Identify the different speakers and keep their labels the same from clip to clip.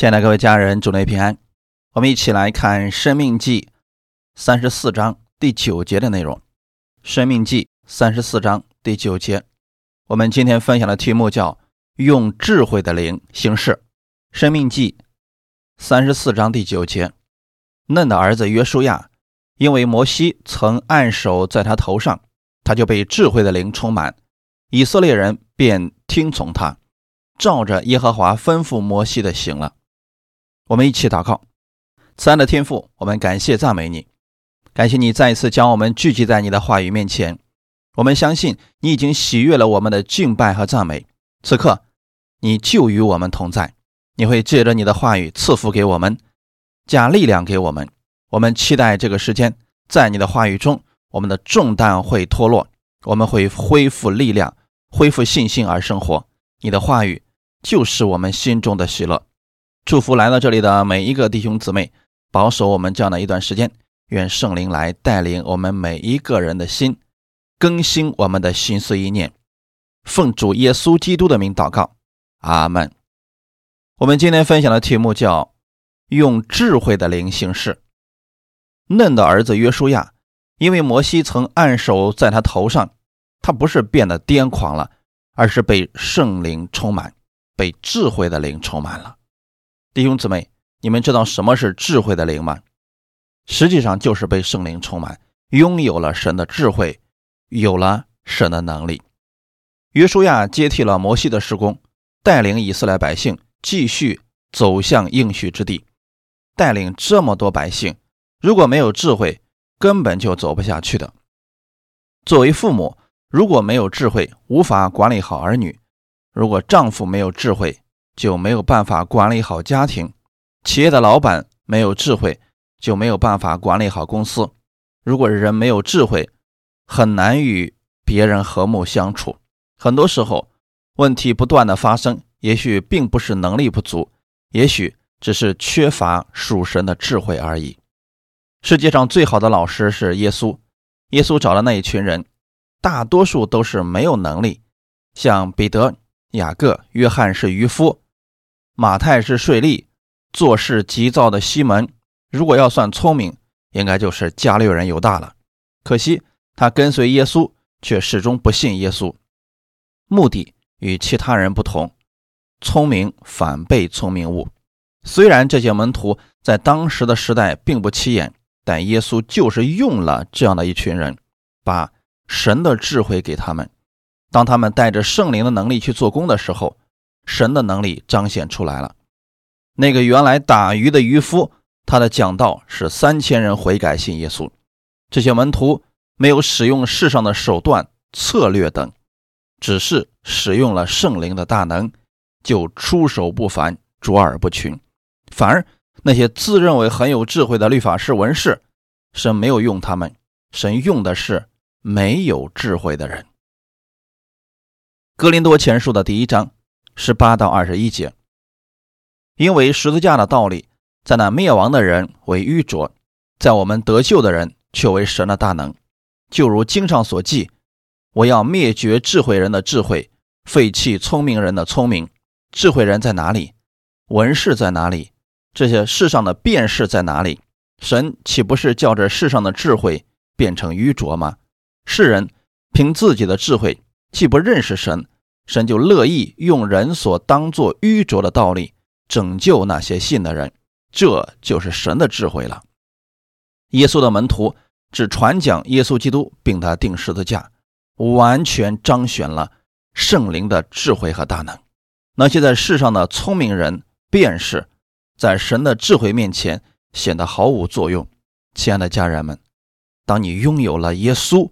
Speaker 1: 亲爱的各位家人，主内平安。我们一起来看《生命记》三十四章第九节的内容。《生命记》三十四章第九节，我们今天分享的题目叫“用智慧的灵行事”。《生命记》三十四章第九节，嫩的儿子约书亚，因为摩西曾按手在他头上，他就被智慧的灵充满，以色列人便听从他，照着耶和华吩咐摩西的行了。我们一起祷告，慈爱的天父，我们感谢赞美你，感谢你再一次将我们聚集在你的话语面前。我们相信你已经喜悦了我们的敬拜和赞美。此刻，你就与我们同在，你会借着你的话语赐福给我们，加力量给我们。我们期待这个时间，在你的话语中，我们的重担会脱落，我们会恢复力量，恢复信心而生活。你的话语就是我们心中的喜乐。祝福来到这里的每一个弟兄姊妹，保守我们这样的一段时间。愿圣灵来带领我们每一个人的心，更新我们的心思意念。奉主耶稣基督的名祷告，阿门。我们今天分享的题目叫“用智慧的灵行事”。嫩的儿子约书亚，因为摩西曾按手在他头上，他不是变得癫狂了，而是被圣灵充满，被智慧的灵充满了。弟兄姊妹，你们知道什么是智慧的灵吗？实际上就是被圣灵充满，拥有了神的智慧，有了神的能力。约书亚接替了摩西的施工，带领以色列百姓继续走向应许之地。带领这么多百姓，如果没有智慧，根本就走不下去的。作为父母，如果没有智慧，无法管理好儿女；如果丈夫没有智慧，就没有办法管理好家庭，企业的老板没有智慧，就没有办法管理好公司。如果人没有智慧，很难与别人和睦相处。很多时候，问题不断的发生，也许并不是能力不足，也许只是缺乏属神的智慧而已。世界上最好的老师是耶稣，耶稣找的那一群人，大多数都是没有能力，像彼得、雅各、约翰是渔夫。马太是税吏，做事急躁的西门。如果要算聪明，应该就是加略人犹大了。可惜他跟随耶稣，却始终不信耶稣。目的与其他人不同，聪明反被聪明误。虽然这些门徒在当时的时代并不起眼，但耶稣就是用了这样的一群人，把神的智慧给他们。当他们带着圣灵的能力去做工的时候。神的能力彰显出来了。那个原来打鱼的渔夫，他的讲道是三千人悔改信耶稣。这些门徒没有使用世上的手段、策略等，只是使用了圣灵的大能，就出手不凡，卓尔不群。反而那些自认为很有智慧的律法师、文士，神没有用他们，神用的是没有智慧的人。格林多前书的第一章。十八到二十一节，因为十字架的道理，在那灭亡的人为愚拙，在我们得救的人却为神的大能。就如经上所记：“我要灭绝智慧人的智慧，废弃聪明人的聪明。”智慧人在哪里？文士在哪里？这些世上的辨识在哪里？神岂不是叫这世上的智慧变成愚拙吗？世人凭自己的智慧，既不认识神。神就乐意用人所当作愚拙的道理拯救那些信的人，这就是神的智慧了。耶稣的门徒只传讲耶稣基督，并他定十字架，完全彰显了圣灵的智慧和大能。那些在世上的聪明人便是在神的智慧面前显得毫无作用。亲爱的家人们，当你拥有了耶稣，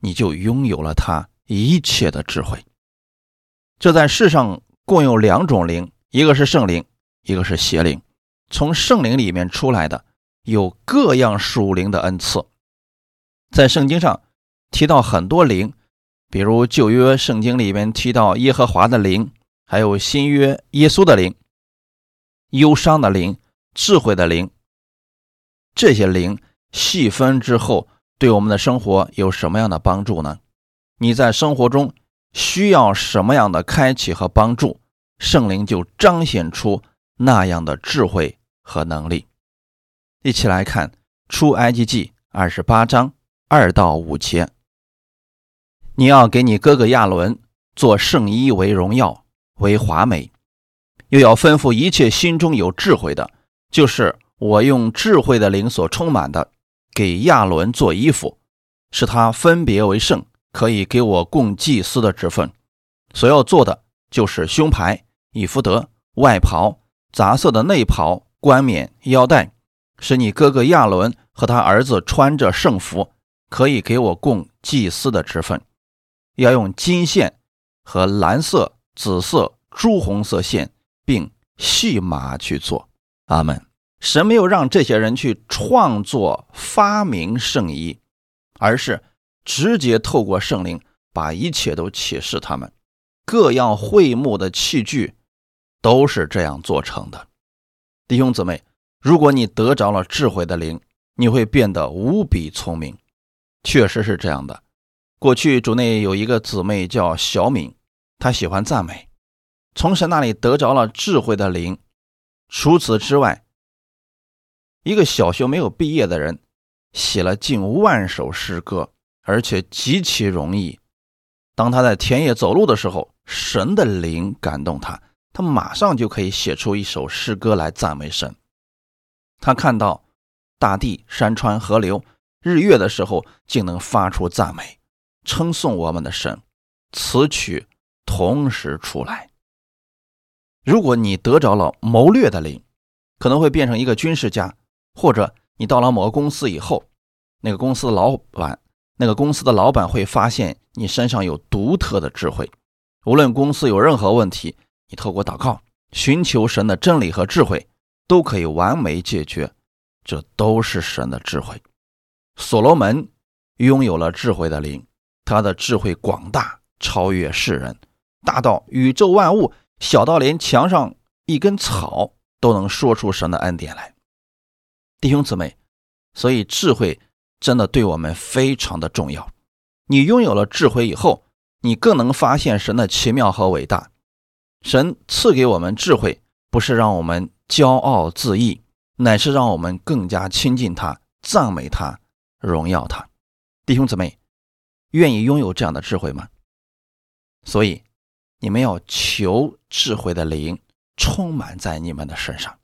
Speaker 1: 你就拥有了他一切的智慧。这在世上共有两种灵，一个是圣灵，一个是邪灵。从圣灵里面出来的有各样属灵的恩赐。在圣经上提到很多灵，比如旧约圣经里面提到耶和华的灵，还有新约耶稣的灵、忧伤的灵、智慧的灵。这些灵细分之后，对我们的生活有什么样的帮助呢？你在生活中。需要什么样的开启和帮助，圣灵就彰显出那样的智慧和能力。一起来看出埃及记二十八章二到五节。你要给你哥哥亚伦做圣衣为荣耀为华美，又要吩咐一切心中有智慧的，就是我用智慧的灵所充满的，给亚伦做衣服，使他分别为圣，可以给我供祭司的职分。所要做的就是胸牌、以福德、外袍、杂色的内袍、冠冕、腰带，使你哥哥亚伦和他儿子穿着圣服，可以给我供祭司的职分。要用金线和蓝色、紫色、朱红色线，并细麻去做。阿门。神没有让这些人去创作发明圣衣，而是直接透过圣灵把一切都启示他们。各样会幕的器具都是这样做成的。弟兄姊妹，如果你得着了智慧的灵，你会变得无比聪明。确实是这样的。过去主内有一个姊妹叫小敏，她喜欢赞美，从神那里得着了智慧的灵。除此之外，一个小学没有毕业的人写了近万首诗歌，而且极其容易。当他在田野走路的时候，神的灵感动他，他马上就可以写出一首诗歌来赞美神。他看到大地、山川、河流、日月的时候，竟能发出赞美。称颂我们的神，词曲同时出来。如果你得着了谋略的灵，可能会变成一个军事家，或者你到了某个公司以后，那个公司的老板，那个公司的老板会发现你身上有独特的智慧。无论公司有任何问题，你透过祷告寻求神的真理和智慧，都可以完美解决。这都是神的智慧。所罗门拥有了智慧的灵。他的智慧广大，超越世人，大到宇宙万物，小到连墙上一根草都能说出神的恩典来。弟兄姊妹，所以智慧真的对我们非常的重要。你拥有了智慧以后，你更能发现神的奇妙和伟大。神赐给我们智慧，不是让我们骄傲自义，乃是让我们更加亲近他，赞美他，荣耀他。弟兄姊妹。愿意拥有这样的智慧吗？所以，你们要求智慧的灵充满在你们的身上。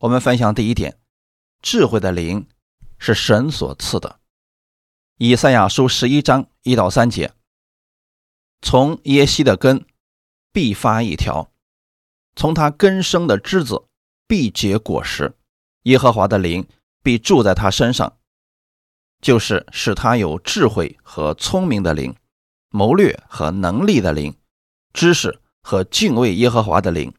Speaker 1: 我们分享第一点：智慧的灵是神所赐的。以赛亚书十一章一到三节：从耶西的根必发一条，从他根生的枝子必结果实。耶和华的灵必住在他身上。就是使他有智慧和聪明的灵，谋略和能力的灵，知识和敬畏耶和华的灵。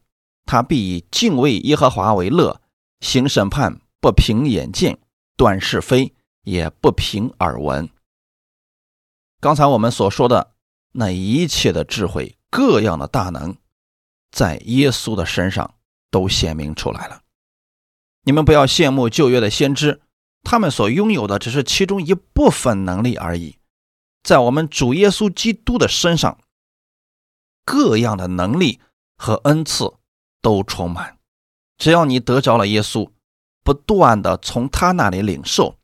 Speaker 1: 他必以敬畏耶和华为乐，行审判不凭眼见，断是非也不凭耳闻。刚才我们所说的那一切的智慧，各样的大能，在耶稣的身上都显明出来了。你们不要羡慕旧约的先知。他们所拥有的只是其中一部分能力而已，在我们主耶稣基督的身上，各样的能力和恩赐都充满。只要你得着了耶稣，不断的从他那里领受，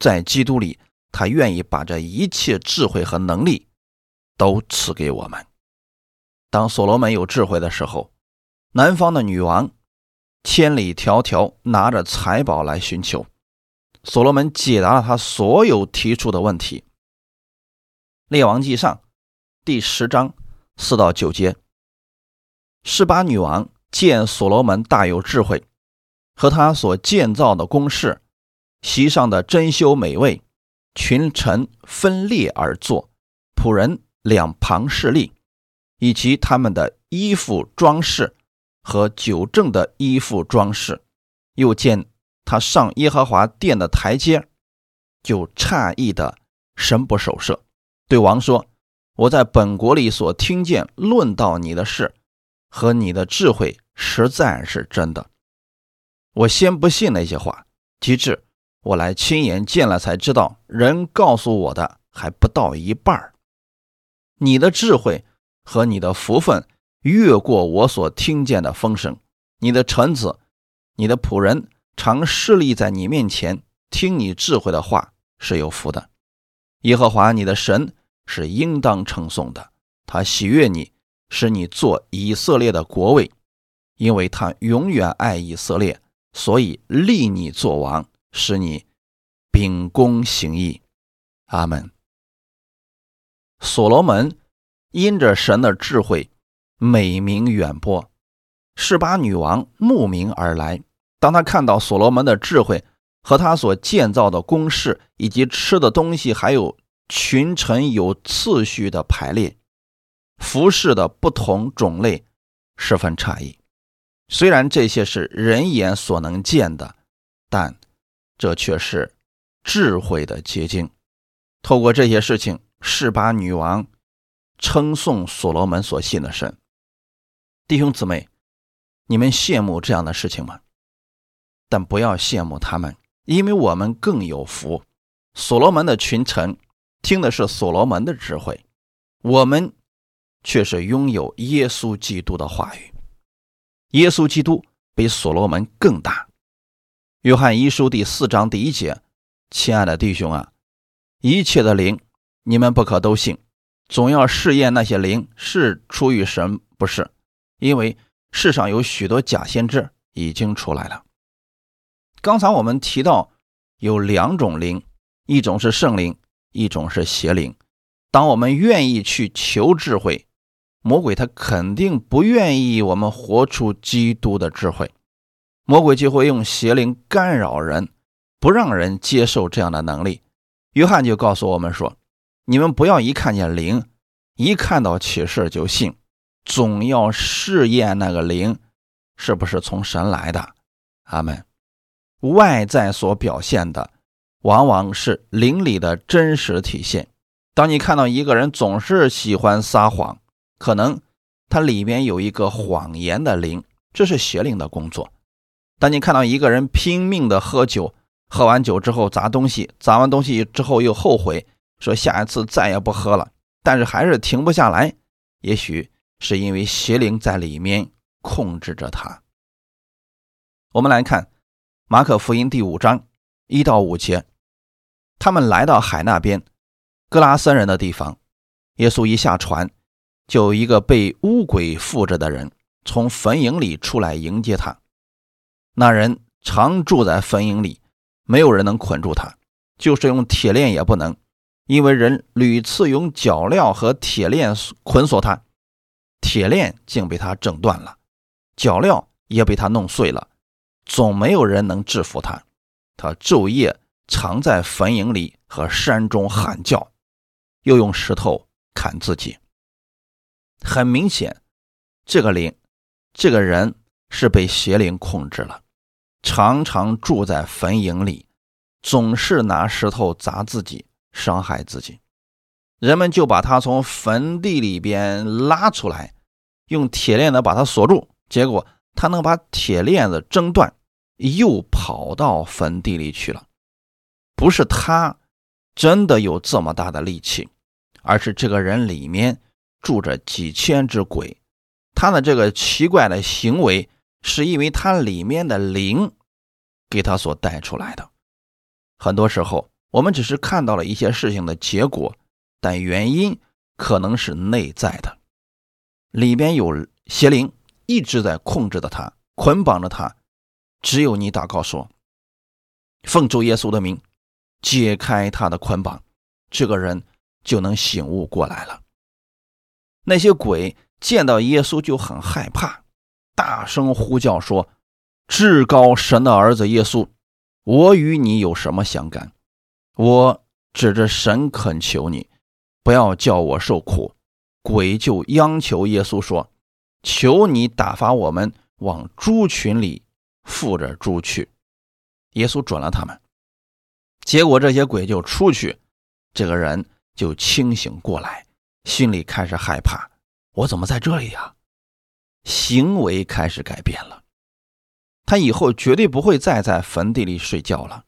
Speaker 1: 在基督里，他愿意把这一切智慧和能力都赐给我们。当所罗门有智慧的时候，南方的女王千里迢迢拿着财宝来寻求。所罗门解答了他所有提出的问题。列王记上第十章四到九节，十八女王见所罗门大有智慧，和他所建造的宫室，席上的珍馐美味，群臣分列而坐，仆人两旁侍立，以及他们的衣服装饰和酒政的衣服装饰，又见。他上耶和华殿的台阶，就诧异的神不守舍，对王说：“我在本国里所听见论到你的事和你的智慧，实在是真的。我先不信那些话，及至我来亲眼见了，才知道人告诉我的还不到一半儿你的智慧和你的福分越过我所听见的风声，你的臣子、你的仆人常侍立在你面前，听你智慧的话，是有福的。耶和华你的神是应当称颂的，他喜悦你，使你做以色列的国位，因为他永远爱以色列，所以立你做王，使你秉公行义。阿门。所罗门因着神的智慧，美名远播，示巴女王慕名而来。当他看到所罗门的智慧和他所建造的宫室，以及吃的东西，还有群臣有次序的排列，服饰的不同种类，十分诧异。虽然这些是人眼所能见的，但这却是智慧的结晶。透过这些事情，示巴女王称颂所罗门所信的神。弟兄姊妹，你们羡慕这样的事情吗？但不要羡慕他们，因为我们更有福。所罗门的群臣听的是所罗门的智慧，我们却是拥有耶稣基督的话语。耶稣基督比所罗门更大。约翰一书第四章第一节，亲爱的弟兄啊！一切的灵，你们不可都信，总要试验那些灵是出于神不是，因为世上有许多假先知已经出来了。刚才我们提到有两种灵，一种是圣灵，一种是邪灵。当我们愿意去求智慧，魔鬼他肯定不愿意我们活出基督的智慧，魔鬼就会用邪灵干扰人，不让人接受这样的能力。约翰就告诉我们说：“你们不要一看见灵，一看到启示就信，总要试验那个灵是不是从神来的。”阿门。外在所表现的，往往是灵里的真实体现。当你看到一个人总是喜欢撒谎，可能他里面有一个谎言的灵，这是邪灵的工作。当你看到一个人拼命的喝酒，喝完酒之后砸东西，砸完东西之后又后悔，说下一次再也不喝了，但是还是停不下来。也许是因为邪灵在里面控制着他。我们来看马可福音第五章一到五节，他们来到海那边，格拉森人的地方。耶稣一下船，就有一个被巫鬼附着的人从坟茔里出来迎接他。那人常住在坟茔里。没有人能捆住他，就是用铁链也不能，因为人屡次用脚镣和铁链捆锁他，铁链竟被他挣断了，脚镣也被他弄碎了，总没有人能制服他。他昼夜常在坟茔里和山中喊叫，又用石头砍自己。很明显，这个灵，这个人是被邪灵控制了。常常住在坟茔里，总是拿石头砸自己，伤害自己。人们就把他从坟地里边拉出来，用铁链子把他锁住。结果他能把铁链子挣断，又跑到坟地里去了。不是他真的有这么大的力气，而是这个人里面住着几千只鬼。他的这个奇怪的行为。是因为他里面的灵给他所带出来的。很多时候，我们只是看到了一些事情的结果，但原因可能是内在的，里边有邪灵一直在控制着他，捆绑着他。只有你祷告说：“奉主耶稣的名，解开他的捆绑”，这个人就能醒悟过来了。那些鬼见到耶稣就很害怕。大声呼叫说：“至高神的儿子耶稣，我与你有什么相干？我指着神恳求你，不要叫我受苦。”鬼就央求耶稣说：“求你打发我们往猪群里附着猪去。”耶稣准了他们，结果这些鬼就出去，这个人就清醒过来，心里开始害怕：“我怎么在这里呀？”行为开始改变了，他以后绝对不会再在坟地里睡觉了，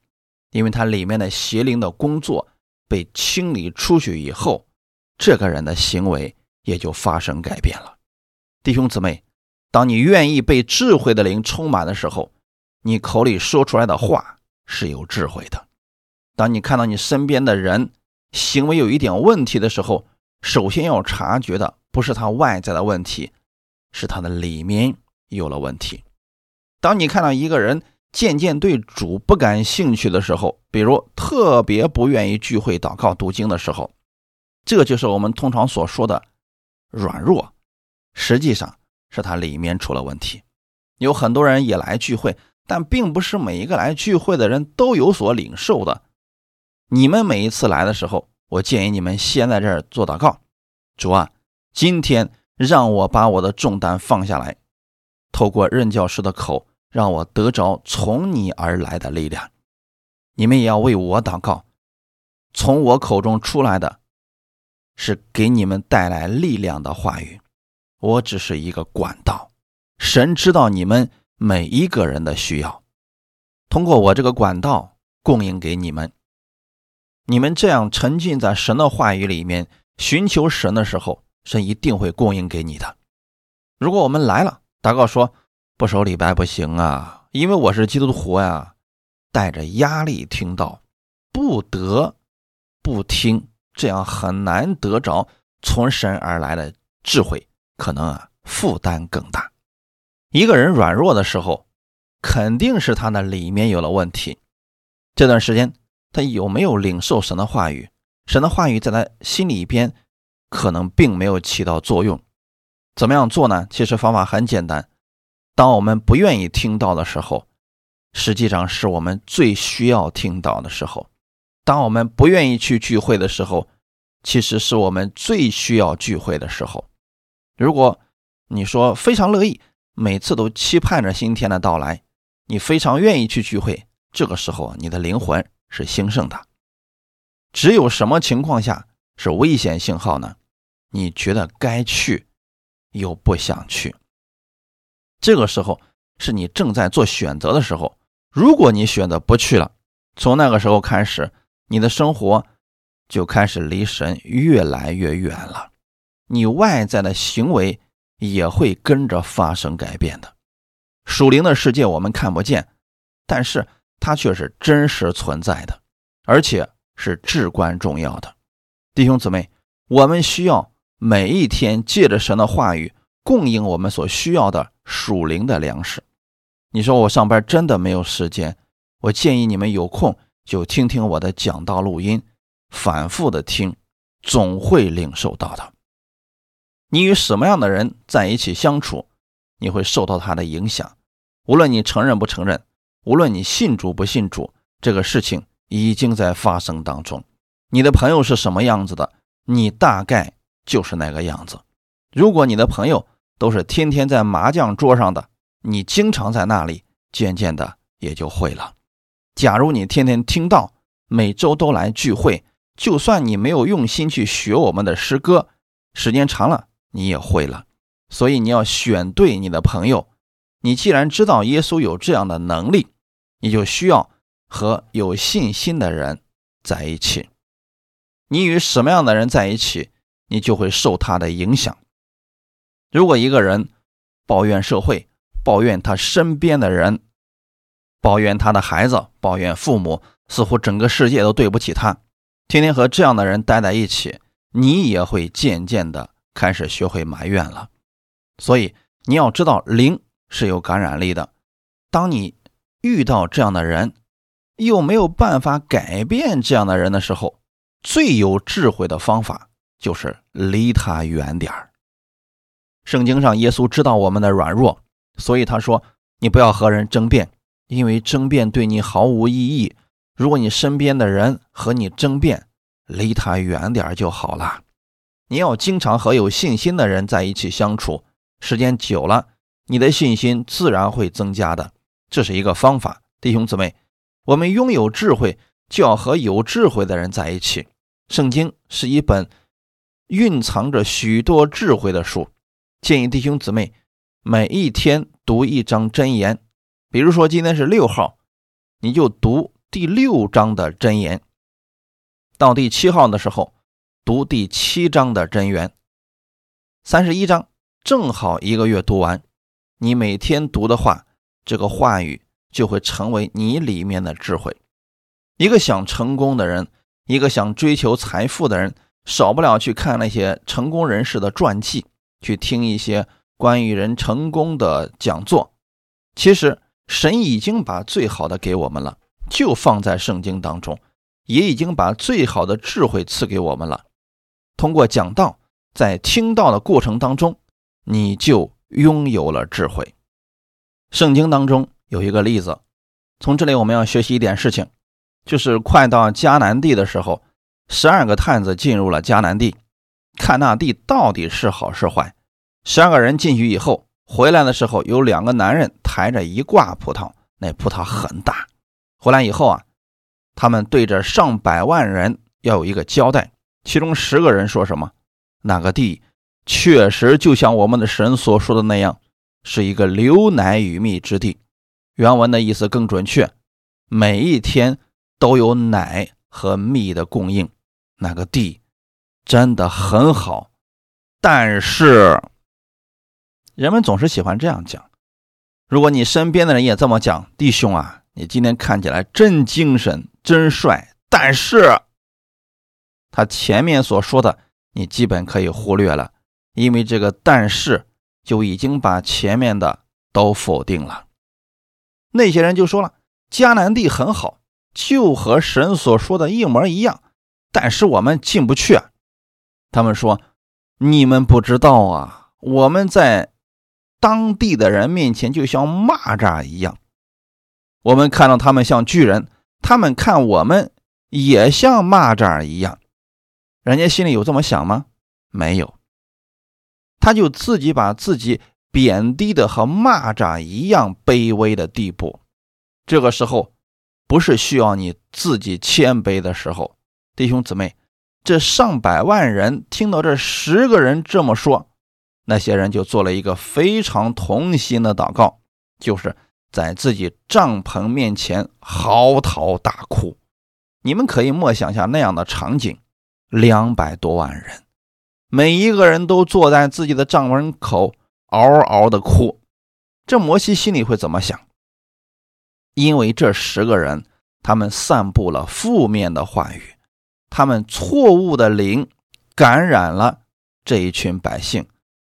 Speaker 1: 因为他里面的邪灵的工作被清理出去以后，这个人的行为也就发生改变了。弟兄姊妹，当你愿意被智慧的灵充满的时候，你口里说出来的话是有智慧的。当你看到你身边的人行为有一点问题的时候，首先要察觉的不是他外在的问题，是他的里面有了问题。当你看到一个人渐渐对主不感兴趣的时候，比如特别不愿意聚会、祷告、读经的时候，这就是我们通常所说的软弱，实际上是他里面出了问题。有很多人也来聚会，但并不是每一个来聚会的人都有所领受的。你们每一次来的时候，我建议你们先在这儿做祷告，主啊，今天让我把我的重担放下来，透过任教师的口，让我得着从你而来的力量。你们也要为我祷告，从我口中出来的，是给你们带来力量的话语。我只是一个管道，神知道你们每一个人的需要，通过我这个管道供应给你们。你们这样沉浸在神的话语里面，寻求神的时候，神一定会供应给你的。如果我们来了，祷告说不守礼拜不行啊，因为我是基督徒呀，带着压力听到，不得不听，这样很难得着从神而来的智慧，可能啊负担更大。一个人软弱的时候，肯定是他的里面有了问题。这段时间。他有没有领受神的话语？神的话语在他心里边可能并没有起到作用。怎么样做呢？其实方法很简单。当我们不愿意听到的时候，实际上是我们最需要听到的时候。当我们不愿意去聚会的时候，其实是我们最需要聚会的时候。如果你说非常乐意，每次都期盼着新天的到来，你非常愿意去聚会，这个时候你的灵魂。是兴盛的，只有什么情况下是危险信号呢？你觉得该去，又不想去，这个时候是你正在做选择的时候。如果你选择不去了，从那个时候开始，你的生活就开始离神越来越远了，你外在的行为也会跟着发生改变的。属灵的世界我们看不见，但是。它却是真实存在的，而且是至关重要的。弟兄姊妹，我们需要每一天借着神的话语供应我们所需要的属灵的粮食。你说我上班真的没有时间，我建议你们有空就听听我的讲道录音，反复的听，总会领受到的。你与什么样的人在一起相处，你会受到他的影响，无论你承认不承认。无论你信主不信主，这个事情已经在发生当中。你的朋友是什么样子的，你大概就是那个样子。如果你的朋友都是天天在麻将桌上的，你经常在那里，渐渐的也就会了。假如你天天听到，每周都来聚会，就算你没有用心去学我们的诗歌，时间长了你也会了。所以你要选对你的朋友。你既然知道耶稣有这样的能力，你就需要和有信心的人在一起。你与什么样的人在一起，你就会受他的影响。如果一个人抱怨社会，抱怨他身边的人，抱怨他的孩子，抱怨父母，似乎整个世界都对不起他，天天和这样的人待在一起，你也会渐渐的开始学会埋怨了。所以你要知道灵。是有感染力的。当你遇到这样的人，又没有办法改变这样的人的时候，最有智慧的方法就是离他远点儿。圣经上，耶稣知道我们的软弱，所以他说：“你不要和人争辩，因为争辩对你毫无意义。如果你身边的人和你争辩，离他远点就好了。你要经常和有信心的人在一起相处，时间久了。”你的信心自然会增加的，这是一个方法。弟兄姊妹，我们拥有智慧，就要和有智慧的人在一起。圣经是一本蕴藏着许多智慧的书，建议弟兄姊妹每一天读一章真言。比如说今天是六号，你就读第六章的真言；到第七号的时候，读第七章的真言。三十一章正好一个月读完。你每天读的话，这个话语就会成为你里面的智慧。一个想成功的人，一个想追求财富的人，少不了去看那些成功人士的传记，去听一些关于人成功的讲座。其实，神已经把最好的给我们了，就放在圣经当中，也已经把最好的智慧赐给我们了。通过讲道，在听到的过程当中，你就拥有了智慧。圣经当中有一个例子，从这里我们要学习一点事情。就是快到迦南地的时候，十二个探子进入了迦南地，看那地到底是好是坏。十二个人进去以后，回来的时候有两个男人抬着一挂葡萄，那葡萄很大。回来以后啊，他们对着上百万人要有一个交代。其中十个人说什么？那个地确实就像我们的神所说的那样，是一个流奶与蜜之地。原文的意思更准确，每一天。都有奶和蜜的供应，那个地真的很好。但是人们总是喜欢这样讲。如果你身边的人也这么讲，弟兄啊，你今天看起来真精神、真帅。但是他前面所说的，你基本可以忽略了，因为这个“但是”就已经把前面的都否定了。那些人就说了：“迦南地很好。”就和神所说的一模一样，但是我们进不去。他们说：“你们不知道啊，我们在当地的人面前就像蚂蚱一样。我们看到他们像巨人，他们看我们也像蚂蚱一样。人家心里有这么想吗？没有。他就自己把自己贬低的和蚂蚱一样卑微的地步。这个时候。不是需要你自己谦卑的时候，弟兄姊妹，这上百万人听到这十个人这么说，那些人就做了一个非常同心的祷告，就是在自己帐篷面前嚎啕大哭。你们可以默想下那样的场景：两百多万人，每一个人都坐在自己的帐门口嗷嗷的哭，这摩西心里会怎么想？因为这十个人，他们散布了负面的话语，他们错误的灵感染了这一群百姓，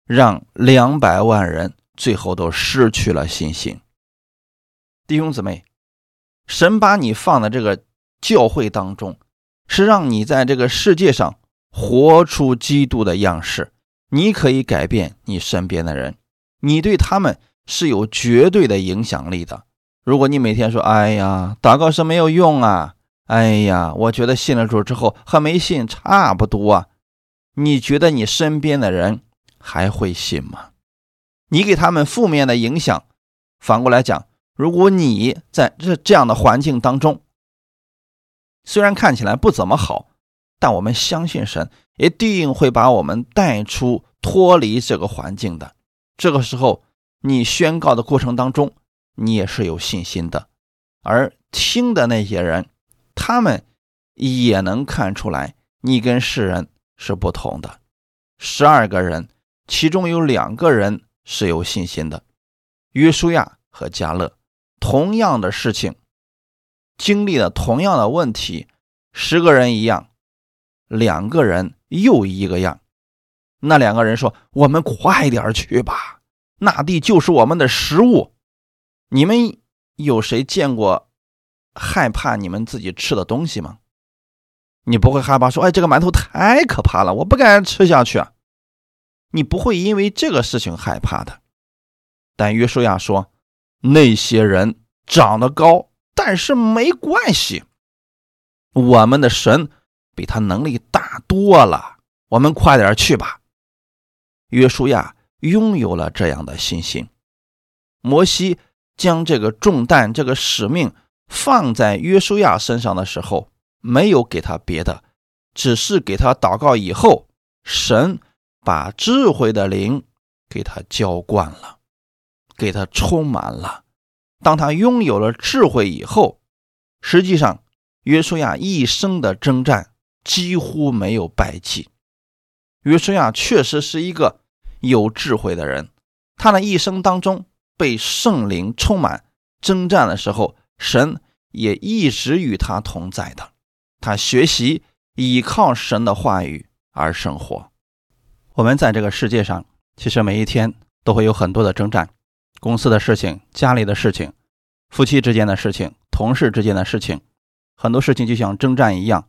Speaker 1: 让两百万人最后都失去了信心。弟兄姊妹，神把你放在这个教会当中，是让你在这个世界上活出基督的样式。你可以改变你身边的人，你对他们是有绝对的影响力的。如果你每天说：“哎呀，祷告是没有用啊！”哎呀，我觉得信了主之后和没信差不多啊。你觉得你身边的人还会信吗？你给他们负面的影响。反过来讲，如果你在这这样的环境当中，虽然看起来不怎么好，但我们相信神一定会把我们带出脱离这个环境的。这个时候，你宣告的过程当中。你也是有信心的，而听的那些人，他们也能看出来你跟世人是不同的。十二个人，其中有两个人是有信心的，约书亚和加勒，同样的事情，经历了同样的问题，十个人一样，两个人又一个样。那两个人说：“我们快点去吧，那地就是我们的食物。”你们有谁见过害怕你们自己吃的东西吗？你不会害怕说：“哎，这个馒头太可怕了，我不敢吃下去。”你不会因为这个事情害怕的。但约书亚说：“那些人长得高，但是没关系，我们的神比他能力大多了。我们快点去吧。”约书亚拥有了这样的信心。摩西。将这个重担、这个使命放在约书亚身上的时候，没有给他别的，只是给他祷告。以后，神把智慧的灵给他浇灌了，给他充满了。当他拥有了智慧以后，实际上约书亚一生的征战几乎没有败绩。约书亚确实是一个有智慧的人，他的一生当中。被圣灵充满，征战的时候，神也一直与他同在的。他学习依靠神的话语而生活。我们在这个世界上，其实每一天都会有很多的征战，公司的事情、家里的事情、夫妻之间的事情、同事之间的事情，很多事情就像征战一样，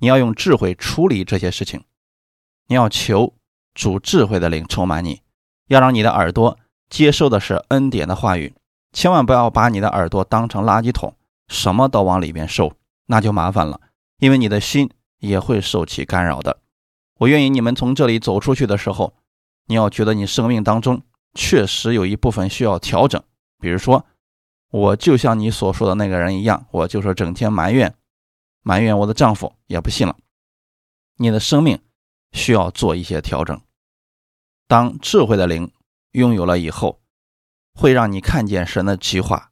Speaker 1: 你要用智慧处理这些事情。你要求主智慧的灵充满你，要让你的耳朵接受的是恩典的话语，千万不要把你的耳朵当成垃圾桶，什么都往里面收，那就麻烦了，因为你的心也会受其干扰的。我愿意你们从这里走出去的时候，你要觉得你生命当中确实有一部分需要调整，比如说，我就像你所说的那个人一样，我就是整天埋怨，埋怨我的丈夫也不信了，你的生命。需要做一些调整。当智慧的灵拥有了以后，会让你看见神的计划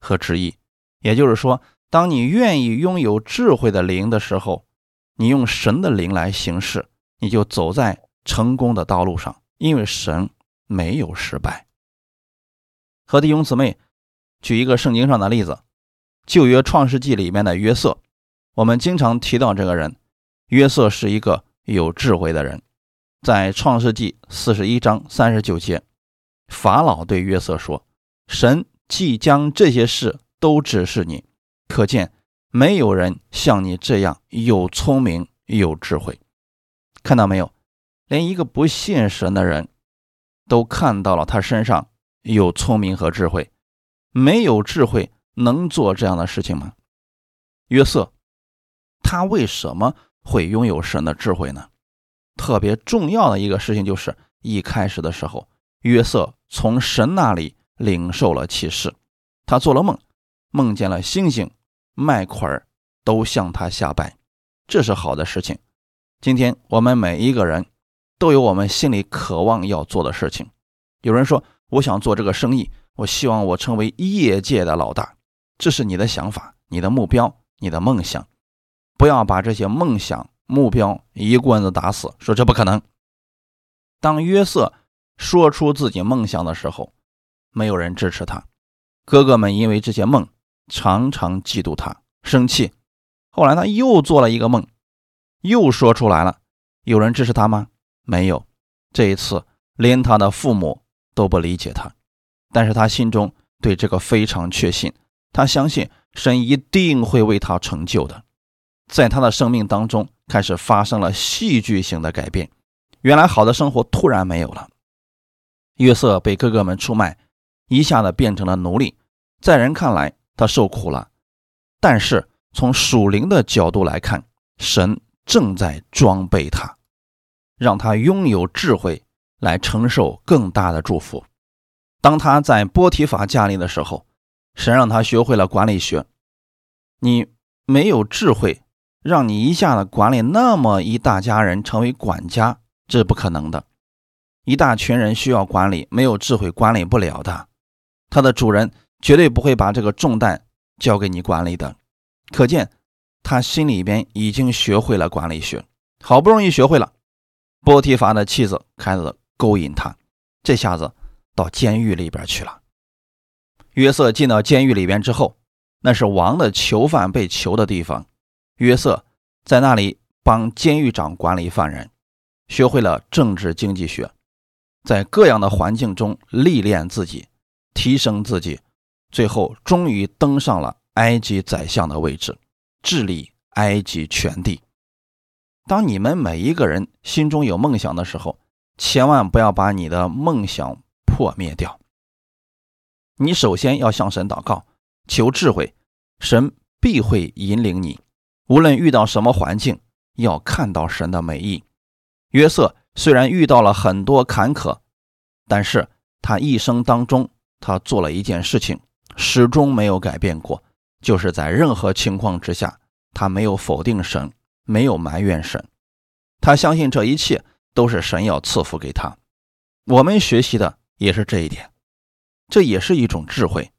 Speaker 1: 和旨意。也就是说，当你愿意拥有智慧的灵的时候，你用神的灵来行事，你就走在成功的道路上。因为神没有失败。和弟兄姊妹举一个圣经上的例子，《旧约创世纪》里面的约瑟，我们经常提到这个人。约瑟是一个。有智慧的人，在创世纪四十一章三十九节，法老对约瑟说：“神即将这些事都指示你，可见没有人像你这样有聪明有智慧。看到没有？连一个不信神的人都看到了他身上有聪明和智慧。没有智慧能做这样的事情吗？约瑟，他为什么？”会拥有神的智慧呢？特别重要的一个事情就是，一开始的时候，约瑟从神那里领受了启示，他做了梦，梦见了星星、麦捆都向他下拜，这是好的事情。今天我们每一个人都有我们心里渴望要做的事情。有人说：“我想做这个生意，我希望我成为业界的老大。”这是你的想法、你的目标、你的梦想。不要把这些梦想、目标一棍子打死，说这不可能。当约瑟说出自己梦想的时候，没有人支持他，哥哥们因为这些梦常常嫉妒他，生气。后来他又做了一个梦，又说出来了，有人支持他吗？没有。这一次连他的父母都不理解他，但是他心中对这个非常确信，他相信神一定会为他成就的。在他的生命当中，开始发生了戏剧性的改变。原来好的生活突然没有了。约瑟被哥哥们出卖，一下子变成了奴隶。在人看来，他受苦了。但是从属灵的角度来看，神正在装备他，让他拥有智慧来承受更大的祝福。当他在波提法家里的时候，神让他学会了管理学。你没有智慧。让你一下子管理那么一大家人成为管家，这是不可能的。一大群人需要管理，没有智慧管理不了的。他的主人绝对不会把这个重担交给你管理的。可见他心里边已经学会了管理学，好不容易学会了。波提乏的妻子开始勾引他，这下子到监狱里边去了。约瑟进到监狱里边之后，那是王的囚犯被囚的地方。约瑟在那里帮监狱长管理犯人，学会了政治经济学，在各样的环境中历练自己，提升自己，最后终于登上了埃及宰相的位置，治理埃及全地。当你们每一个人心中有梦想的时候，千万不要把你的梦想破灭掉。你首先要向神祷告，求智慧，神必会引领你。无论遇到什么环境，要看到神的美意。约瑟虽然遇到了很多坎坷，但是他一生当中，他做了一件事情，始终没有改变过，就是在任何情况之下，他没有否定神，没有埋怨神，他相信这一切都是神要赐福给他。我们学习的也是这一点，这也是一种智慧。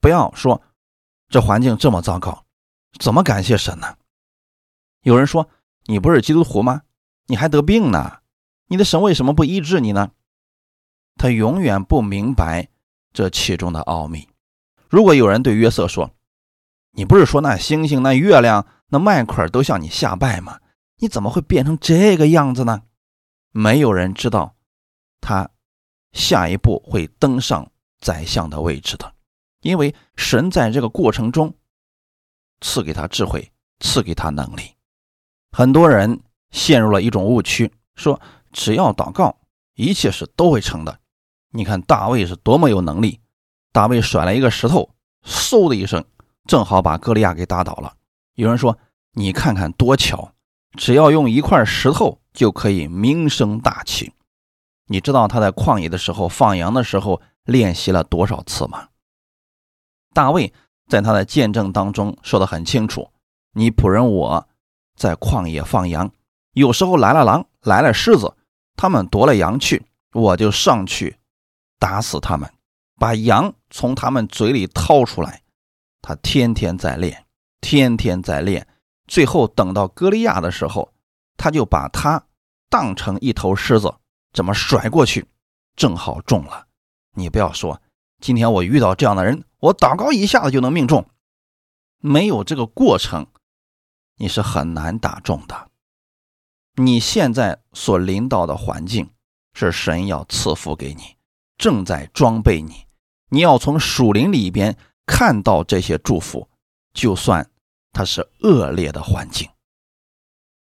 Speaker 1: 不要说这环境这么糟糕。怎么感谢神呢？有人说：“你不是基督徒吗？你还得病呢，你的神为什么不医治你呢？”他永远不明白这其中的奥秘。如果有人对约瑟说：“你不是说那星星、那月亮、那麦捆都向你下拜吗？你怎么会变成这个样子呢？”没有人知道他下一步会登上宰相的位置的，因为神在这个过程中赐给他智慧，赐给他能力。很多人陷入了一种误区，说只要祷告，一切事都会成的。你看大卫是多么有能力，大卫甩了一个石头，嗖的一声，正好把歌利亚给打倒了。有人说，你看看多巧，只要用一块石头就可以名声大起。你知道他在旷野的时候放羊的时候练习了多少次吗？大卫在他的见证当中说的很清楚，你仆人我。在旷野放羊，有时候来了狼，来了狮子，他们夺了羊去，我就上去打死他们，把羊从他们嘴里掏出来。他天天在练，天天在练，最后等到歌利亚的时候，他就把他当成一头狮子，这么甩过去，正好中了。你不要说，今天我遇到这样的人，我祷告一下子就能命中，没有这个过程。你是很难打中的。你现在所临到的环境是神要赐福给你，正在装备你。你要从属灵里边看到这些祝福，就算它是恶劣的环境。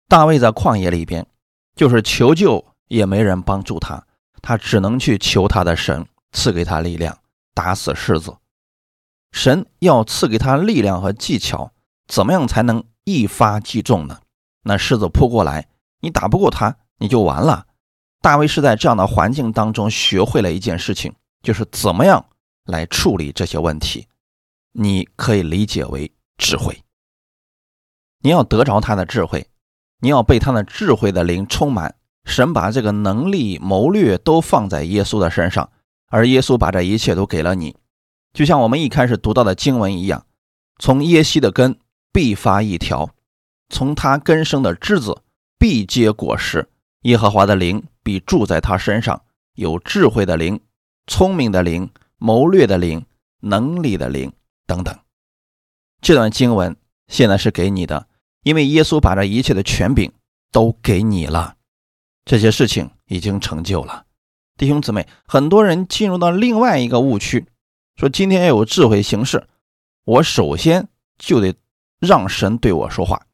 Speaker 1: 大卫在旷野里边，就是求救也没人帮助他，他只能去求他的神赐给他力量，打死狮子。神要赐给他力量和技巧，怎么样才能？一发即中呢？那狮子扑过来，你打不过他，你就完了。大卫是在这样的环境当中学会了一件事情，就是怎么样来处理这些问题。你可以理解为智慧。你要得着他的智慧，你要被他的智慧的灵充满。神把这个能力、谋略都放在耶稣的身上，而耶稣把这一切都给了你。就像我们一开始读到的经文一样，从耶西的根。必发一条，从他根生的枝子必结果实。耶和华的灵必住在他身上，有智慧的灵、聪明的灵、谋略的灵、能力的灵等等。这段经文现在是给你的，因为耶稣把这一切的权柄都给你了，这些事情已经成就了。弟兄姊妹，很多人进入到另外一个误区，说今天要有智慧行事，我首先就得。让神对我说话。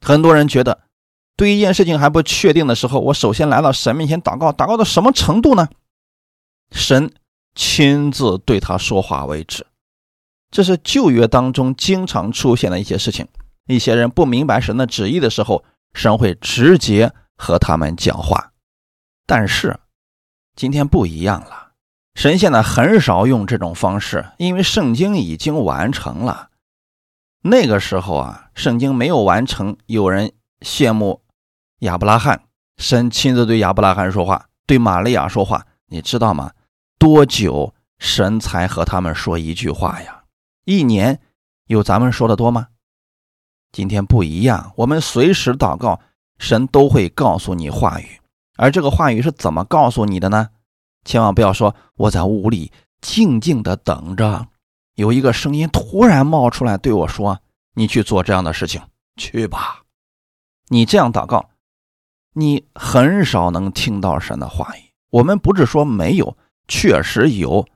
Speaker 1: 很多人觉得，对一件事情还不确定的时候，我首先来到神面前祷告，祷告到什么程度呢？神亲自对他说话为止。这是旧约当中经常出现的一些事情。一些人不明白神的旨意的时候，神会直接和他们讲话。但是今天不一样了，神现在很少用这种方式，因为圣经已经完成了。那个时候啊，圣经没有完成，有人羡慕亚伯拉罕，神亲自对亚伯拉罕说话，对玛利亚说话，你知道吗？多久神才和他们说一句话呀？一年有咱们说的多吗？今天不一样，我们随时祷告，神都会告诉你话语，而这个话语是怎么告诉你的呢？千万不要说我在屋里静静的等着。有一个声音突然冒出来对我说：“你去做这样的事情，去吧。”你这样祷告，你很少能听到神的话语。我们不是说没有，确实有，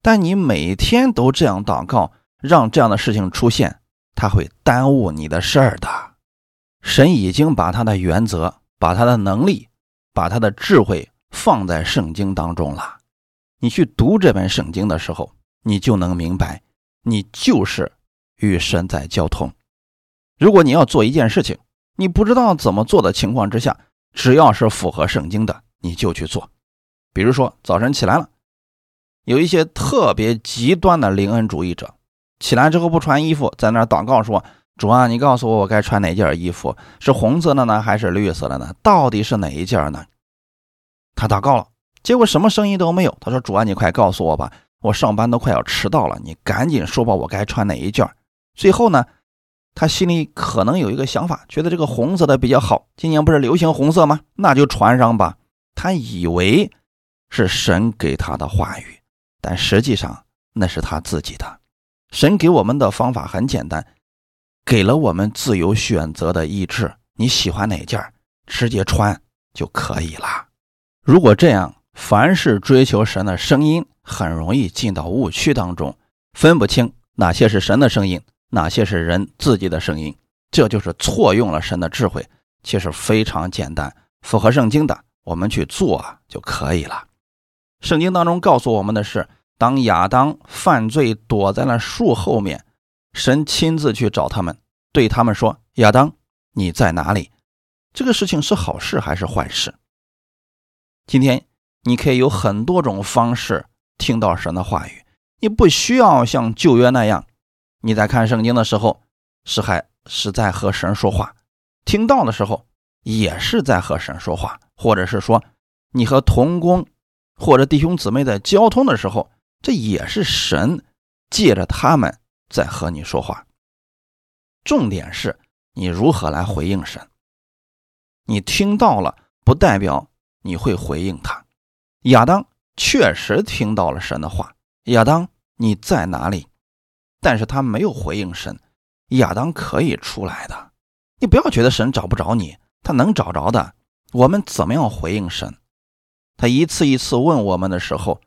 Speaker 1: 但你每天都这样祷告，让这样的事情出现，他会耽误你的事儿的。神已经把他的原则、把他的能力、把他的智慧放在圣经当中了。你去读这本圣经的时候，你就能明白。你就是与神在交通。如果你要做一件事情，你不知道怎么做的情况之下，只要是符合圣经的，你就去做。比如说早晨起来了，有一些特别极端的灵恩主义者，起来之后不穿衣服，在那祷告说：“主啊，你告诉我我该穿哪件衣服？是红色的呢，还是绿色的呢？到底是哪一件呢？”他祷告了，结果什么声音都没有。他说：“主啊，你快告诉我吧。”我上班都快要迟到了，你赶紧说吧，我该穿哪一件？最后呢，他心里可能有一个想法，觉得这个红色的比较好，今年不是流行红色吗？那就穿上吧。他以为是神给他的话语，但实际上那是他自己的。神给我们的方法很简单，给了我们自由选择的意志。你喜欢哪件，直接穿就可以了。如果这样，凡是追求神的声音，很容易进到误区当中，分不清哪些是神的声音，哪些是人自己的声音，这就是错用了神的智慧。其实非常简单，符合圣经的，我们去做就可以了。圣经当中告诉我们的是，当亚当犯罪躲在了树后面，神亲自去找他们，对他们说：“亚当，你在哪里？”这个事情是好事还是坏事？今天。你可以有很多种方式听到神的话语，你不需要像旧约那样，你在看圣经的时候是还是在和神说话，听到的时候也是在和神说话，或者是说你和同工或者弟兄姊妹在交通的时候，这也是神借着他们在和你说话。重点是你如何来回应神，你听到了不代表你会回应他。亚当确实听到了神的话，亚当你在哪里？但是他没有回应神。亚当可以出来的，你不要觉得神找不着你，他能找着的。我们怎么样回应神？他一次一次问我们的时候，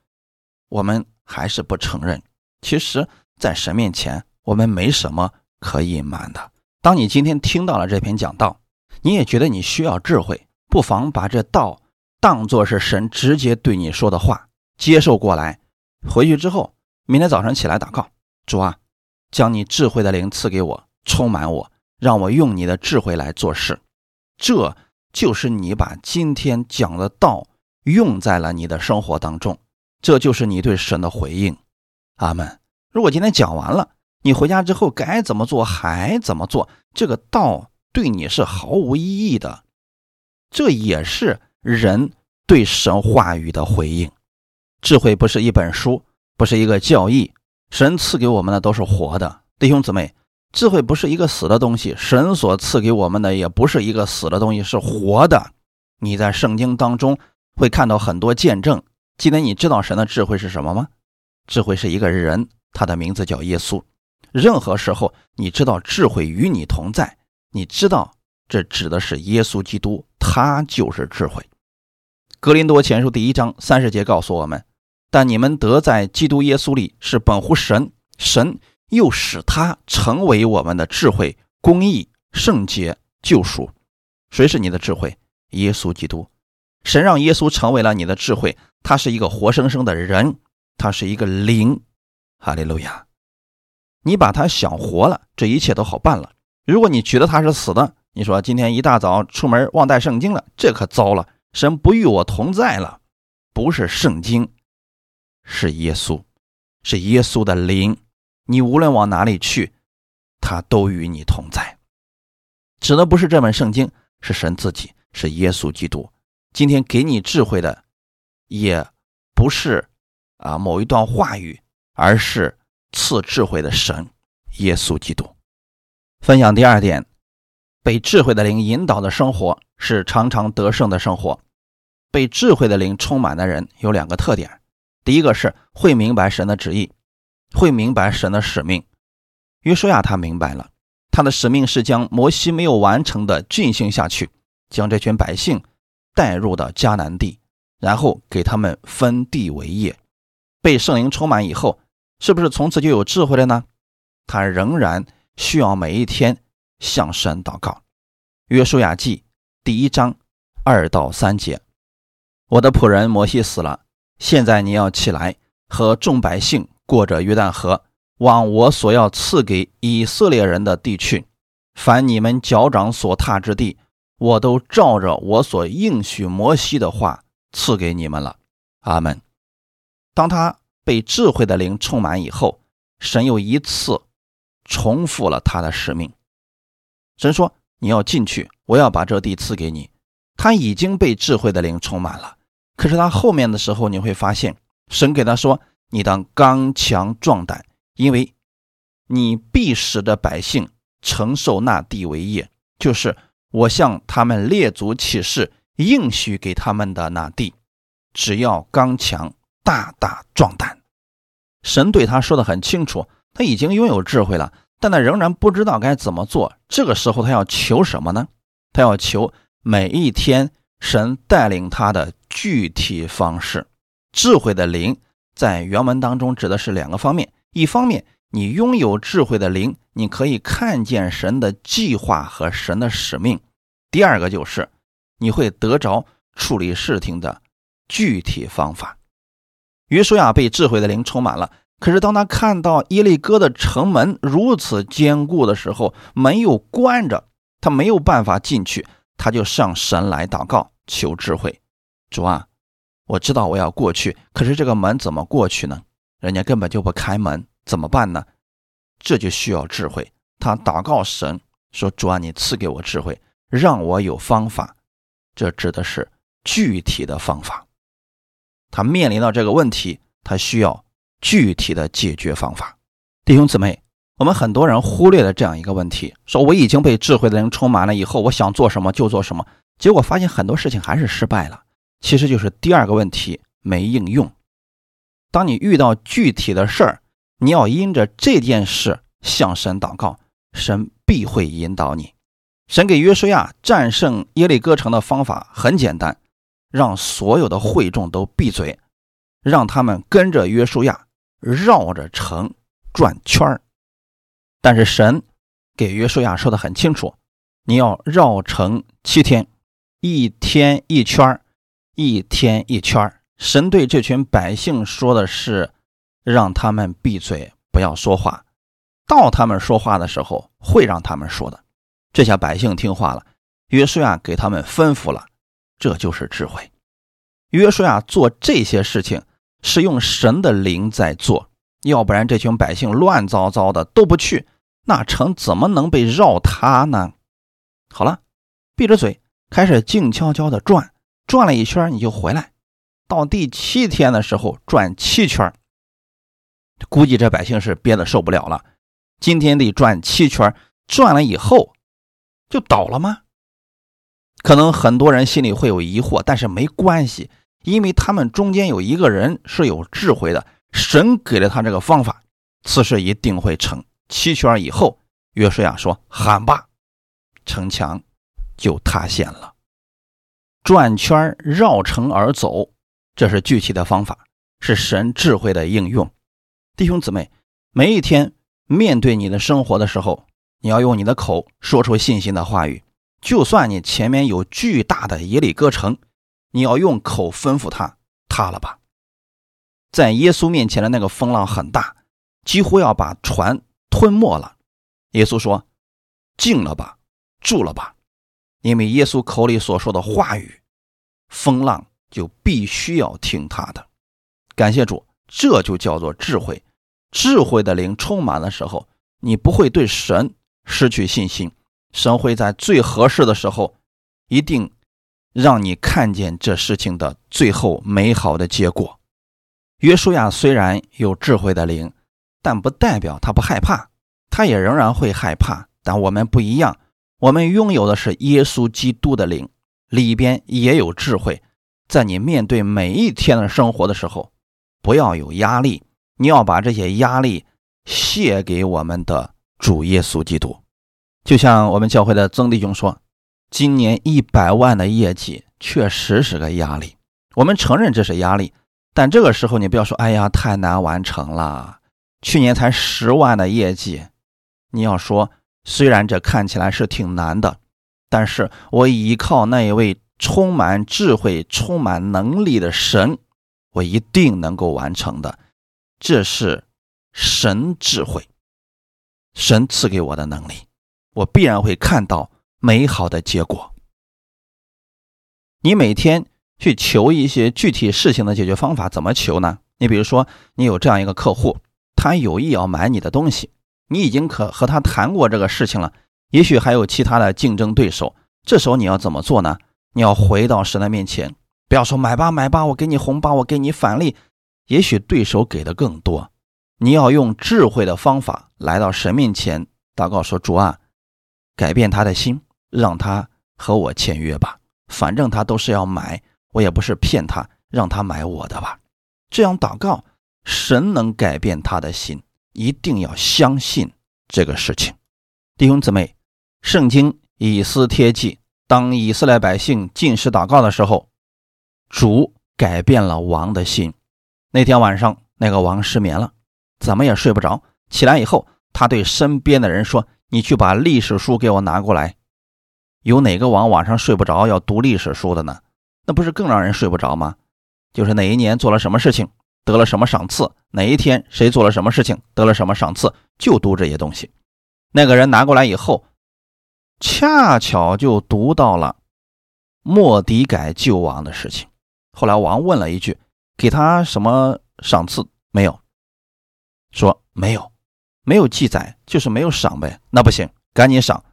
Speaker 1: 我们还是不承认。其实，在神面前，我们没什么可隐瞒的。当你今天听到了这篇讲道，你也觉得你需要智慧，不妨把这道。当做是神直接对你说的话，接受过来，回去之后，明天早上起来祷告，主啊，将你智慧的灵赐给我，充满我，让我用你的智慧来做事。这就是你把今天讲的道用在了你的生活当中，这就是你对神的回应。阿门。如果今天讲完了，你回家之后该怎么做还怎么做，这个道对你是毫无意义的。这也是。人对神话语的回应，智慧不是一本书，不是一个教义，神赐给我们的都是活的。弟兄姊妹，智慧不是一个死的东西，神所赐给我们的也不是一个死的东西，是活的。你在圣经当中会看到很多见证。今天你知道神的智慧是什么吗？智慧是一个人，他的名字叫耶稣。任何时候，你知道智慧与你同在，你知道这指的是耶稣基督，他就是智慧。格林多前书第一章三十节告诉我们：“但你们得在基督耶稣里是本乎神，神又使他成为我们的智慧、公义、圣洁、救赎。谁是你的智慧？耶稣基督。神让耶稣成为了你的智慧。他是一个活生生的人，他是一个灵。哈利路亚！你把他想活了，这一切都好办了。如果你觉得他是死的，你说今天一大早出门忘带圣经了，这可糟了。”神不与我同在了，不是圣经，是耶稣，是耶稣的灵。你无论往哪里去，他都与你同在。指的不是这本圣经，是神自己，是耶稣基督。今天给你智慧的，也不是啊某一段话语，而是赐智慧的神耶稣基督。分享第二点。被智慧的灵引导的生活是常常得胜的生活。被智慧的灵充满的人有两个特点：第一个是会明白神的旨意，会明白神的使命。约书亚他明白了，他的使命是将摩西没有完成的进行下去，将这群百姓带入到迦南地，然后给他们分地为业。被圣灵充满以后，是不是从此就有智慧了呢？他仍然需要每一天。向神祷告，《约书亚记》第一章二到三节：我的仆人摩西死了，现在你要起来，和众百姓过着约旦河，往我所要赐给以色列人的地去。凡你们脚掌所踏之地，我都照着我所应许摩西的话赐给你们了。阿门。当他被智慧的灵充满以后，神又一次重复了他的使命。神说：“你要进去，我要把这地赐给你。”他已经被智慧的灵充满了。可是他后面的时候，你会发现，神给他说：“你当刚强壮胆，因为你必使的百姓承受那地为业，就是我向他们列祖起誓应许给他们的那地。只要刚强，大大壮胆。”神对他说的很清楚，他已经拥有智慧了，但他仍然不知道该怎么做。这个时候，他要求什么呢？他要求每一天神带领他的具体方式。智慧的灵在原文当中指的是两个方面：一方面，你拥有智慧的灵，你可以看见神的计划和神的使命；第二个就是你会得着处理事情的具体方法。约书亚被智慧的灵充满了，可是当他看到耶利哥的城门如此坚固的时候，门又关着，他没有办法进去，他就上神来祷告求智慧。主啊，我知道我要过去，可是这个门怎么过去呢？人家根本就不开门，怎么办呢？这就需要智慧。他祷告神说：“主啊，你赐给我智慧，让我有方法。”这指的是具体的方法。他面临到这个问题，他需要具体的解决方法。弟兄姊妹，我们很多人忽略了这样一个问题：说我已经被智慧的人充满了，以后我想做什么就做什么，结果发现很多事情还是失败了。其实就是第二个问题没应用。当你遇到具体的事儿，你要因着这件事向神祷告，神必会引导你。神给约书亚战胜耶利哥城的方法很简单。让所有的会众都闭嘴，让他们跟着约书亚绕着城转圈儿。但是神给约书亚说的很清楚：你要绕城七天，一天一圈儿，一天一圈儿。神对这群百姓说的是，让他们闭嘴，不要说话。到他们说话的时候，会让他们说的。这下百姓听话了，约书亚给他们吩咐了。这就是智慧。约书亚做这些事情是用神的灵在做，要不然这群百姓乱糟糟的都不去，那城怎么能被绕塌呢？好了，闭着嘴，开始静悄悄的转，转了一圈你就回来。到第七天的时候转七圈，估计这百姓是憋得受不了了。今天得转七圈，转了以后就倒了吗？可能很多人心里会有疑惑，但是没关系，因为他们中间有一个人是有智慧的，神给了他这个方法，此事一定会成。七圈以后，约书亚说：“喊吧！”城墙就塌陷了。转圈绕城而走，这是具体的方法，是神智慧的应用。弟兄姊妹，每一天面对你的生活的时候，你要用你的口说出信心的话语。就算你前面有巨大的耶利哥城，你要用口吩咐他塌了吧。在耶稣面前的那个风浪很大，几乎要把船吞没了。耶稣说：“静了吧，住了吧。”因为耶稣口里所说的话语，风浪就必须要听他的。感谢主，这就叫做智慧。智慧的灵充满的时候，你不会对神失去信心。神会在最合适的时候，一定让你看见这事情的最后美好的结果。约书亚虽然有智慧的灵，但不代表他不害怕，他也仍然会害怕。但我们不一样，我们拥有的是耶稣基督的灵，里边也有智慧。在你面对每一天的生活的时候，不要有压力，你要把这些压力卸给我们的主耶稣基督。就像我们教会的曾弟兄说，今年一百万的业绩确实是个压力。我们承认这是压力，但这个时候你不要说“哎呀，太难完成了”。去年才十万的业绩，你要说虽然这看起来是挺难的，但是我依靠那一位充满智慧、充满能力的神，我一定能够完成的。这是神智慧，神赐给我的能力。我必然会看到美好的结果。你每天去求一些具体事情的解决方法，怎么求呢？你比如说，你有这样一个客户，他有意要买你的东西，你已经可和他谈过这个事情了，也许还有其他的竞争对手。这时候你要怎么做呢？你要回到神的面前，不要说买吧买吧，我给你红包，我给你返利。也许对手给的更多，你要用智慧的方法来到神面前祷告说：“主啊。”改变他的心，让他和我签约吧。反正他都是要买，我也不是骗他，让他买我的吧。这样祷告，神能改变他的心，一定要相信这个事情。弟兄姊妹，圣经以斯帖记，当以色列百姓进食祷告的时候，主改变了王的心。那天晚上，那个王失眠了，怎么也睡不着。起来以后，他对身边的人说：“你去把历史书给我拿过来。”有哪个王晚上睡不着要读历史书的呢？那不是更让人睡不着吗？就是哪一年做了什么事情，得了什么赏赐；哪一天谁做了什么事情，得了什么赏赐，就读这些东西。那个人拿过来以后，恰巧就读到了莫迪改救王的事情。后来王问了一句。给他什么赏赐没有？说没有，没有记载，就是没有赏呗。那不行，赶紧赏。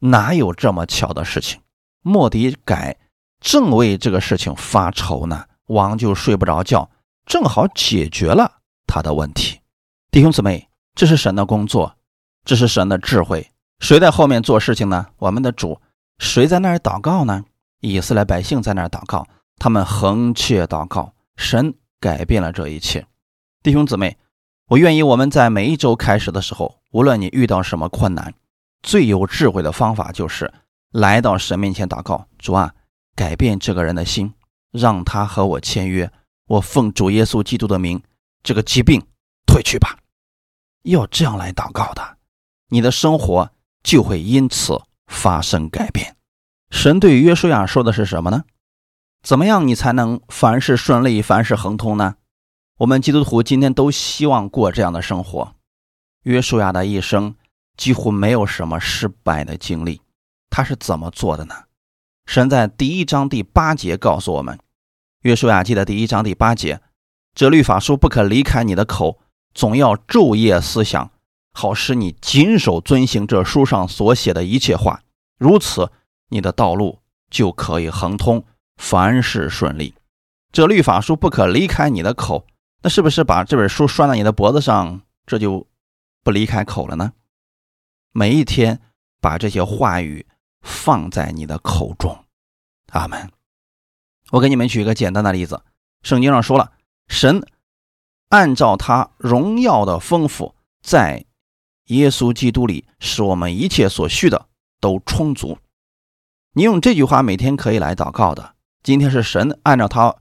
Speaker 1: 哪有这么巧的事情？莫迪改正为这个事情发愁呢，王就睡不着觉，正好解决了他的问题。弟兄姊妹，这是神的工作，这是神的智慧。谁在后面做事情呢？我们的主。谁在那儿祷告呢？以色列百姓在那儿祷告，他们横切祷告。神改变了这一切，弟兄姊妹，我愿意我们在每一周开始的时候，无论你遇到什么困难，最有智慧的方法就是来到神面前祷告，主啊，改变这个人的心，让他和我签约，我奉主耶稣基督的名，这个疾病退去吧。要这样来祷告的，你的生活就会因此发生改变。神对约书亚说的是什么呢？怎么样，你才能凡事顺利、凡事亨通呢？我们基督徒今天都希望过这样的生活。约书亚的一生几乎没有什么失败的经历，他是怎么做的呢？神在第一章第八节告诉我们，《约书亚记》的第一章第八节：“这律法书不可离开你的口，总要昼夜思想，好使你谨守遵行这书上所写的一切话。如此，你的道路就可以亨通。”凡事顺利，这律法书不可离开你的口，那是不是把这本书拴在你的脖子上，这就不离开口了呢？每一天把这些话语放在你的口中，阿门。我给你们举一个简单的例子，圣经上说了，神按照他荣耀的丰富，在耶稣基督里，使我们一切所需的都充足。你用这句话每天可以来祷告的。今天是神按照他，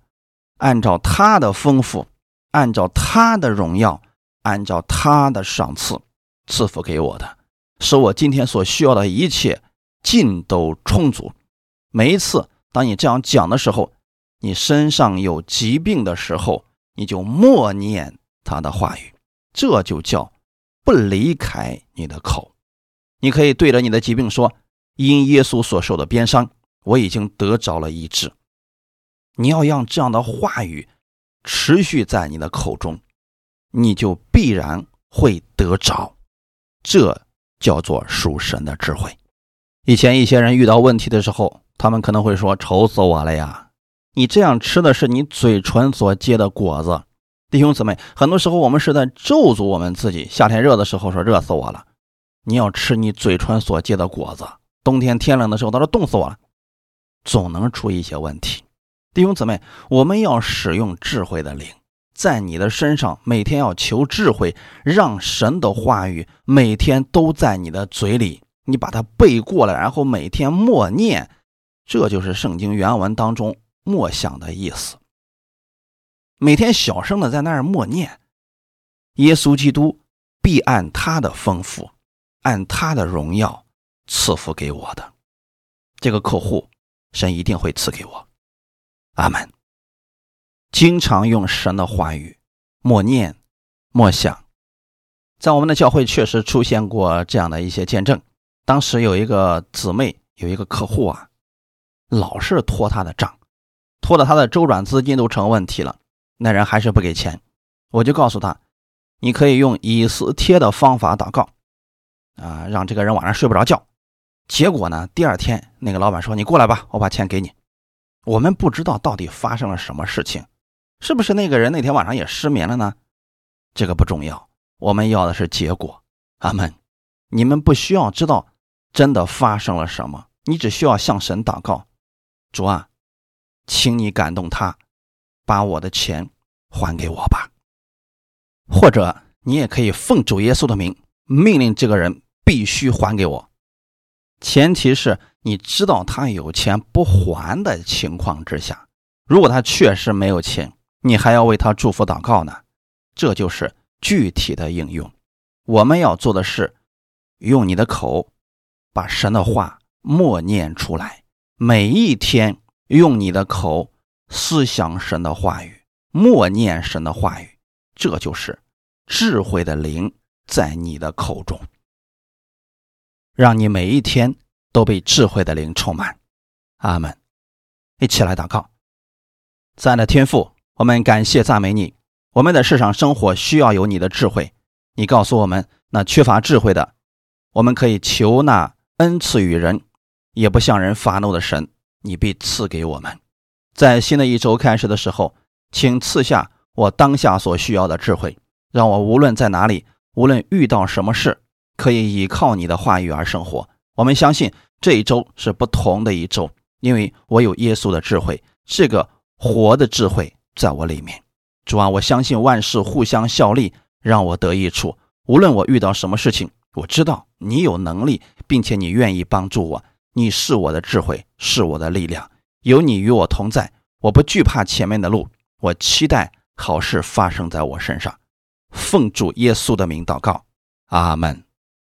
Speaker 1: 按照他的丰富，按照他的荣耀，按照他的赏赐赐福给我的，使我今天所需要的一切尽都充足。每一次当你这样讲的时候，你身上有疾病的时候，你就默念他的话语，这就叫不离开你的口。你可以对着你的疾病说：“因耶稣所受的鞭伤，我已经得着了医治。”你要让这样的话语持续在你的口中，你就必然会得着。这叫做属神的智慧。以前一些人遇到问题的时候，他们可能会说：“愁死我了呀！”你这样吃的是你嘴唇所结的果子。弟兄姊妹，很多时候我们是在咒诅我们自己。夏天热的时候说：“热死我了。”你要吃你嘴唇所结的果子。冬天天冷的时候，他说：“冻死我了。”总能出一些问题。弟兄姊妹，我们要使用智慧的灵，在你的身上每天要求智慧，让神的话语每天都在你的嘴里，你把它背过来，然后每天默念，这就是圣经原文当中默想的意思。每天小声的在那儿默念，耶稣基督必按他的丰富，按他的荣耀赐福给我的这个客户，神一定会赐给我。阿门。经常用神的话语默念、默想，在我们的教会确实出现过这样的一些见证。当时有一个姊妹，有一个客户啊，老是拖他的账，拖的他的周转资金都成问题了。那人还是不给钱，我就告诉他，你可以用以斯帖的方法祷告，啊，让这个人晚上睡不着觉。结果呢，第二天那个老板说：“你过来吧，我把钱给你。”我们不知道到底发生了什么事情，是不是那个人那天晚上也失眠了呢？这个不重要，我们要的是结果。阿门。你们不需要知道真的发生了什么，你只需要向神祷告：主啊，请你感动他，把我的钱还给我吧。或者你也可以奉主耶稣的名命令这个人必须还给我，前提是你知道他有钱不还的情况之下。如果他确实没有钱，你还要为他祝福祷告呢。这就是具体的应用。我们要做的是，用你的口把神的话默念出来，每一天用你的口思想神的话语，默念神的话语，这就是智慧的灵在你的口中，让你每一天都被智慧的灵充满。阿门。一起来祷告。在的天赋，我们感谢赞美你。我们的世上生活需要有你的智慧。你告诉我们，那缺乏智慧的，我们可以求那恩赐与人，也不向人发怒的神，你必赐给我们。在新的一周开始的时候，请赐下我当下所需要的智慧，让我无论在哪里，无论遇到什么事，可以依靠你的话语而生活。我们相信这一周是不同的一周，因为我有耶稣的智慧，这个。活的智慧在我里面，主啊，我相信万事互相效力，让我得益处。无论我遇到什么事情，我知道你有能力，并且你愿意帮助我。你是我的智慧，是我的力量。有你与我同在，我不惧怕前面的路。我期待好事发生在我身上。奉主耶稣的名祷告，阿门。